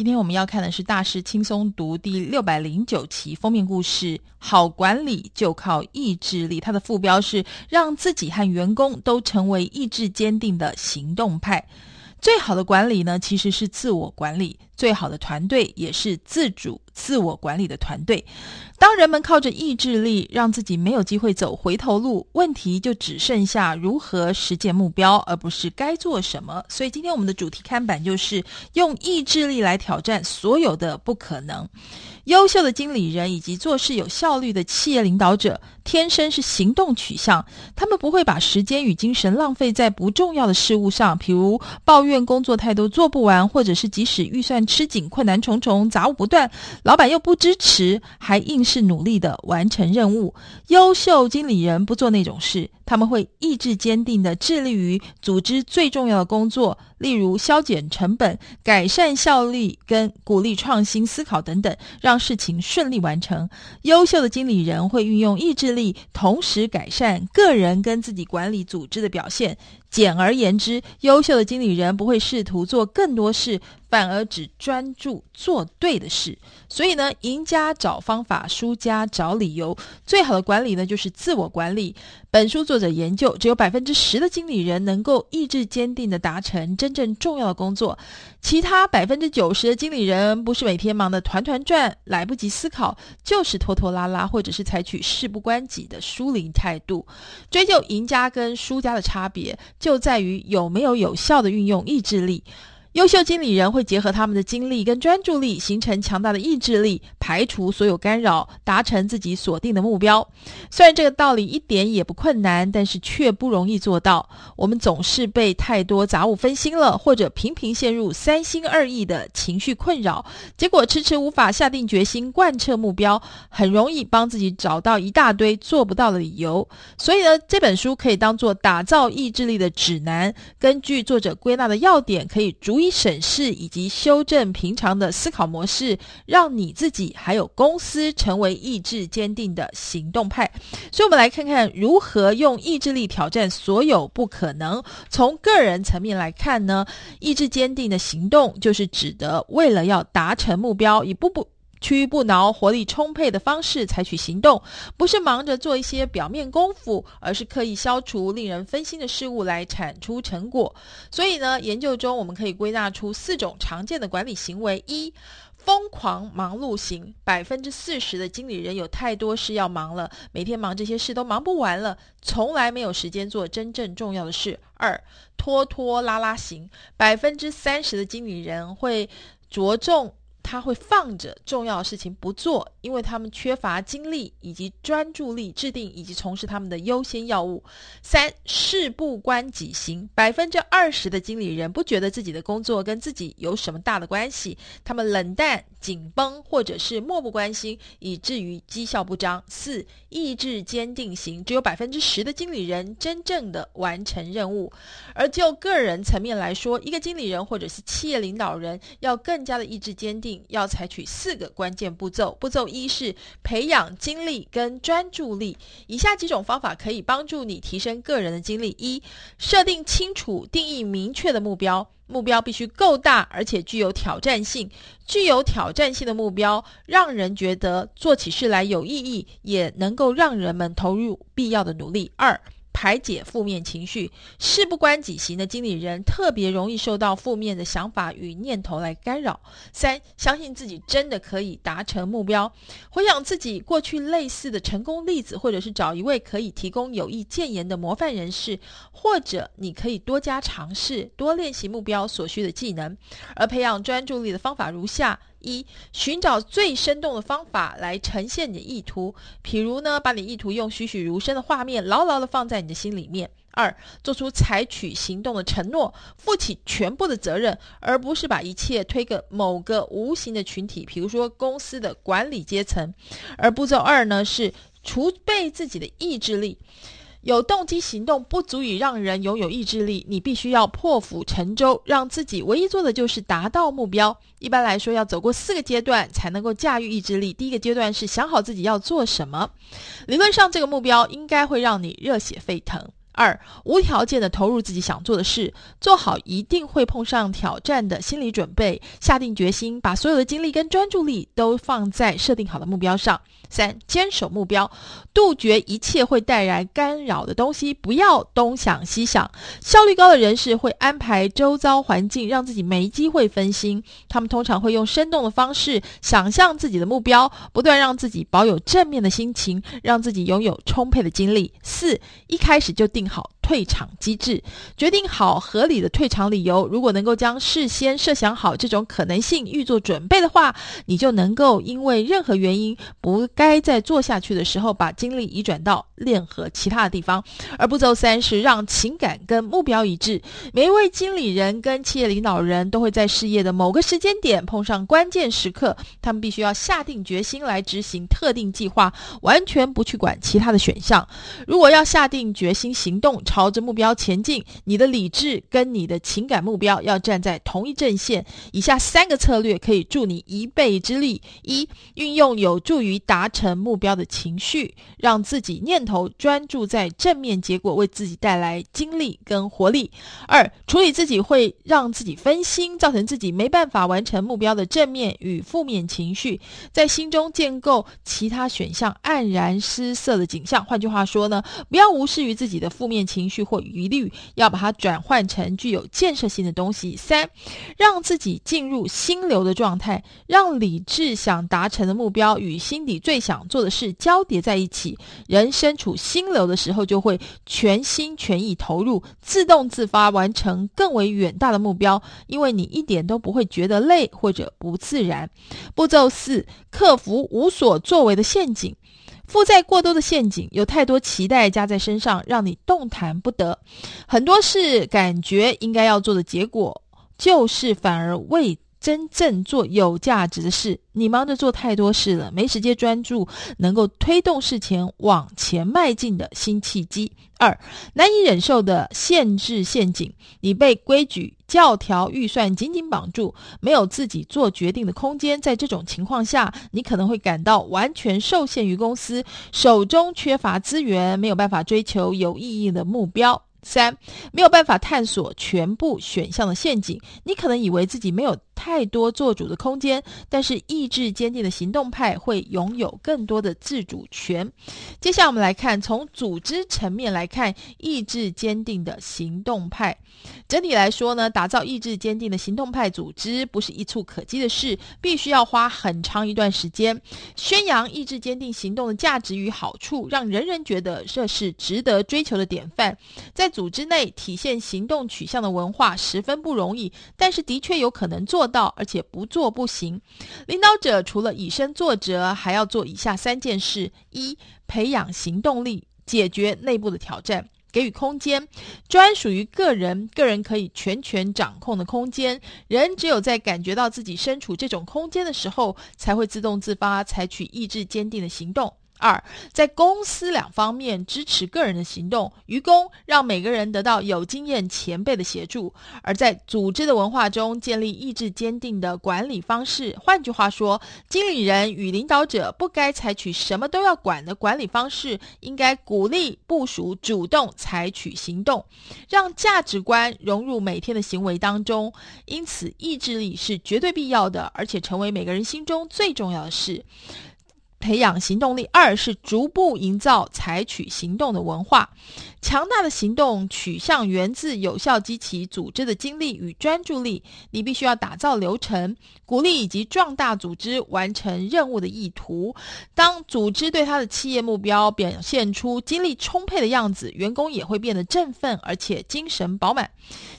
今天我们要看的是《大师轻松读》第六百零九期封面故事。好管理就靠意志力，它的副标是让自己和员工都成为意志坚定的行动派。最好的管理呢，其实是自我管理。最好的团队也是自主自我管理的团队。当人们靠着意志力让自己没有机会走回头路，问题就只剩下如何实现目标，而不是该做什么。所以今天我们的主题看板就是用意志力来挑战所有的不可能。优秀的经理人以及做事有效率的企业领导者，天生是行动取向。他们不会把时间与精神浪费在不重要的事物上，譬如抱怨工作太多做不完，或者是即使预算吃紧、困难重重、杂物不断，老板又不支持，还硬是努力的完成任务。优秀经理人不做那种事。他们会意志坚定的致力于组织最重要的工作，例如削减成本、改善效率跟鼓励创新思考等等，让事情顺利完成。优秀的经理人会运用意志力，同时改善个人跟自己管理组织的表现。简而言之，优秀的经理人不会试图做更多事，反而只专注做对的事。所以呢，赢家找方法，输家找理由。最好的管理呢，就是自我管理。本书作者研究，只有百分之十的经理人能够意志坚定地达成真真正重要的工作，其他百分之九十的经理人不是每天忙得团团转，来不及思考，就是拖拖拉拉，或者是采取事不关己的疏离态度。追究赢家跟输家的差别，就在于有没有有效的运用意志力。优秀经理人会结合他们的精力跟专注力，形成强大的意志力，排除所有干扰，达成自己锁定的目标。虽然这个道理一点也不困难，但是却不容易做到。我们总是被太多杂物分心了，或者频频陷入三心二意的情绪困扰，结果迟迟无法下定决心贯彻目标，很容易帮自己找到一大堆做不到的理由。所以呢，这本书可以当做打造意志力的指南。根据作者归纳的要点，可以逐以审视以及修正平常的思考模式，让你自己还有公司成为意志坚定的行动派。所以，我们来看看如何用意志力挑战所有不可能。从个人层面来看呢，意志坚定的行动就是指的为了要达成目标，一步步。屈不挠、活力充沛的方式采取行动，不是忙着做一些表面功夫，而是刻意消除令人分心的事物来产出成果。所以呢，研究中我们可以归纳出四种常见的管理行为：一、疯狂忙碌型，百分之四十的经理人有太多事要忙了，每天忙这些事都忙不完了，从来没有时间做真正重要的事。二、拖拖拉拉型，百分之三十的经理人会着重。他会放着重要的事情不做，因为他们缺乏精力以及专注力，制定以及从事他们的优先要务。三、事不关己型，百分之二十的经理人不觉得自己的工作跟自己有什么大的关系，他们冷淡、紧绷或者是漠不关心，以至于绩效不彰。四、意志坚定型，只有百分之十的经理人真正的完成任务。而就个人层面来说，一个经理人或者是企业领导人要更加的意志坚定。要采取四个关键步骤。步骤一是培养精力跟专注力。以下几种方法可以帮助你提升个人的精力：一、设定清楚、定义明确的目标，目标必须够大，而且具有挑战性。具有挑战性的目标，让人觉得做起事来有意义，也能够让人们投入必要的努力。二、排解负面情绪，事不关己型的经理人特别容易受到负面的想法与念头来干扰。三、相信自己真的可以达成目标，回想自己过去类似的成功例子，或者是找一位可以提供有益建言的模范人士，或者你可以多加尝试，多练习目标所需的技能。而培养专注力的方法如下。一、寻找最生动的方法来呈现你的意图，譬如呢，把你意图用栩栩如生的画面牢牢地放在你的心里面。二、做出采取行动的承诺，负起全部的责任，而不是把一切推给某个无形的群体，比如说公司的管理阶层。而步骤二呢，是储备自己的意志力。有动机行动不足以让人拥有意志力，你必须要破釜沉舟，让自己唯一做的就是达到目标。一般来说，要走过四个阶段才能够驾驭意志力。第一个阶段是想好自己要做什么，理论上这个目标应该会让你热血沸腾。二、无条件的投入自己想做的事，做好一定会碰上挑战的心理准备，下定决心，把所有的精力跟专注力都放在设定好的目标上。三、坚守目标，杜绝一切会带来干扰的东西，不要东想西想。效率高的人士会安排周遭环境，让自己没机会分心。他们通常会用生动的方式想象自己的目标，不断让自己保有正面的心情，让自己拥有充沛的精力。四、一开始就定好退场机制，决定好合理的退场理由。如果能够将事先设想好这种可能性，预做准备的话，你就能够因为任何原因不该在做下去的时候，把精力移转到任何其他的地方。而步骤三是让情感跟目标一致。每一位经理人跟企业领导人都会在事业的某个时间点碰上关键时刻，他们必须要下定决心来执行特定计划，完全不去管其他的选项。如果要下定决心行动，朝朝着目标前进，你的理智跟你的情感目标要站在同一阵线。以下三个策略可以助你一臂之力：一、运用有助于达成目标的情绪，让自己念头专注在正面结果，为自己带来精力跟活力；二、处理自己会让自己分心，造成自己没办法完成目标的正面与负面情绪，在心中建构其他选项黯然失色的景象。换句话说呢，不要无视于自己的负面情情绪或疑虑，要把它转换成具有建设性的东西。三，让自己进入心流的状态，让理智想达成的目标与心底最想做的事交叠在一起。人身处心流的时候，就会全心全意投入，自动自发完成更为远大的目标，因为你一点都不会觉得累或者不自然。步骤四，克服无所作为的陷阱。负债过多的陷阱，有太多期待加在身上，让你动弹不得。很多事感觉应该要做的结果，就是反而未真正做有价值的事。你忙着做太多事了，没时间专注能够推动事情往前迈进的新契机。二、难以忍受的限制陷阱，你被规矩、教条、预算紧紧绑住，没有自己做决定的空间。在这种情况下，你可能会感到完全受限于公司，手中缺乏资源，没有办法追求有意义的目标。三、没有办法探索全部选项的陷阱，你可能以为自己没有太多做主的空间，但是意志坚定的行动派会拥有更多的自主权。接下来我们来看，从组织层面来看，意志坚定的行动派。整体来说呢，打造意志坚定的行动派组织不是一蹴可及的事，必须要花很长一段时间。宣扬意志坚定行动的价值与好处，让人人觉得这是值得追求的典范。在组织内体现行动取向的文化十分不容易，但是的确有可能做到，而且不做不行。领导者除了以身作则，还要做以下三件事：一、培养行动力，解决内部的挑战，给予空间，专属于个人、个人可以全权掌控的空间。人只有在感觉到自己身处这种空间的时候，才会自动自发采取意志坚定的行动。二，在公司两方面支持个人的行动，愚公让每个人得到有经验前辈的协助；而在组织的文化中建立意志坚定的管理方式。换句话说，经理人与领导者不该采取什么都要管的管理方式，应该鼓励部署主动采取行动，让价值观融入每天的行为当中。因此，意志力是绝对必要的，而且成为每个人心中最重要的事。培养行动力。二是逐步营造采取行动的文化。强大的行动取向源自有效激起组织的精力与专注力。你必须要打造流程，鼓励以及壮大组织完成任务的意图。当组织对他的企业目标表现出精力充沛的样子，员工也会变得振奋而且精神饱满。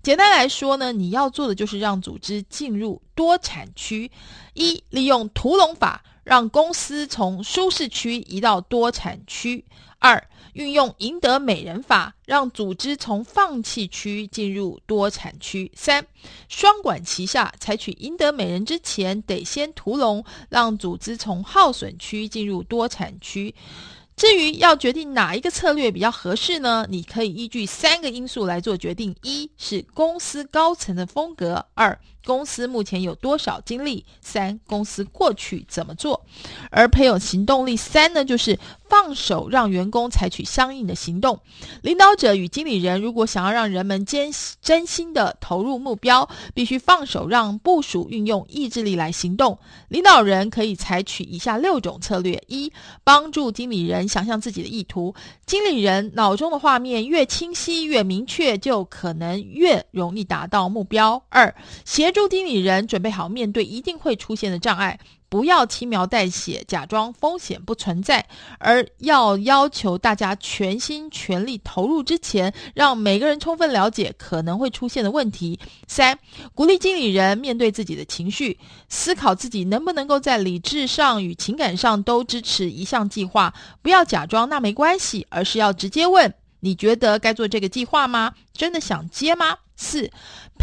简单来说呢，你要做的就是让组织进入多产区。一、利用屠龙法。让公司从舒适区移到多产区。二、运用赢得美人法，让组织从放弃区进入多产区。三、双管齐下，采取赢得美人之前得先屠龙，让组织从耗损区进入多产区。至于要决定哪一个策略比较合适呢？你可以依据三个因素来做决定：一是公司高层的风格；二、公司目前有多少精力？三、公司过去怎么做？而培养行动力三呢，就是放手让员工采取相应的行动。领导者与经理人如果想要让人们坚真心的投入目标，必须放手让部署运用意志力来行动。领导人可以采取以下六种策略：一、帮助经理人想象自己的意图。经理人脑中的画面越清晰、越明确，就可能越容易达到目标。二、协助经理人准备好面对一定会出现的障碍，不要轻描淡写，假装风险不存在，而要要求大家全心全力投入之前，让每个人充分了解可能会出现的问题。三、鼓励经理人面对自己的情绪，思考自己能不能够在理智上与情感上都支持一项计划，不要假装那没关系，而是要直接问：你觉得该做这个计划吗？真的想接吗？四、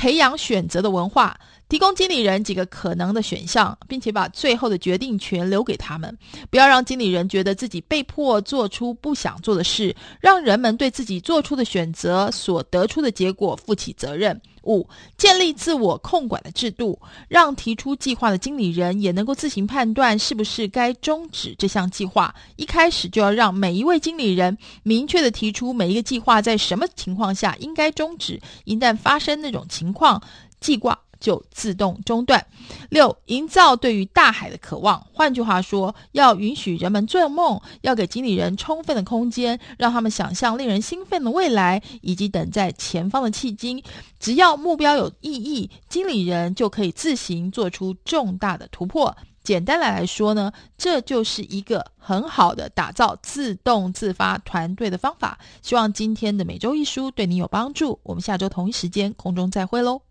培养选择的文化，提供经理人几个可能的选项，并且把最后的决定权留给他们。不要让经理人觉得自己被迫做出不想做的事，让人们对自己做出的选择所得出的结果负起责任。五、建立自我控管的制度，让提出计划的经理人也能够自行判断是不是该终止这项计划。一开始就要让每一位经理人明确地提出每一个计划在什么情况下应该终止。一旦发生那种情况，计挂就自动中断。六、营造对于大海的渴望。换句话说，要允许人们做梦，要给经理人充分的空间，让他们想象令人兴奋的未来以及等在前方的契机。只要目标有意义，经理人就可以自行做出重大的突破。简单来来说呢，这就是一个很好的打造自动自发团队的方法。希望今天的每周一书对你有帮助。我们下周同一时间空中再会喽。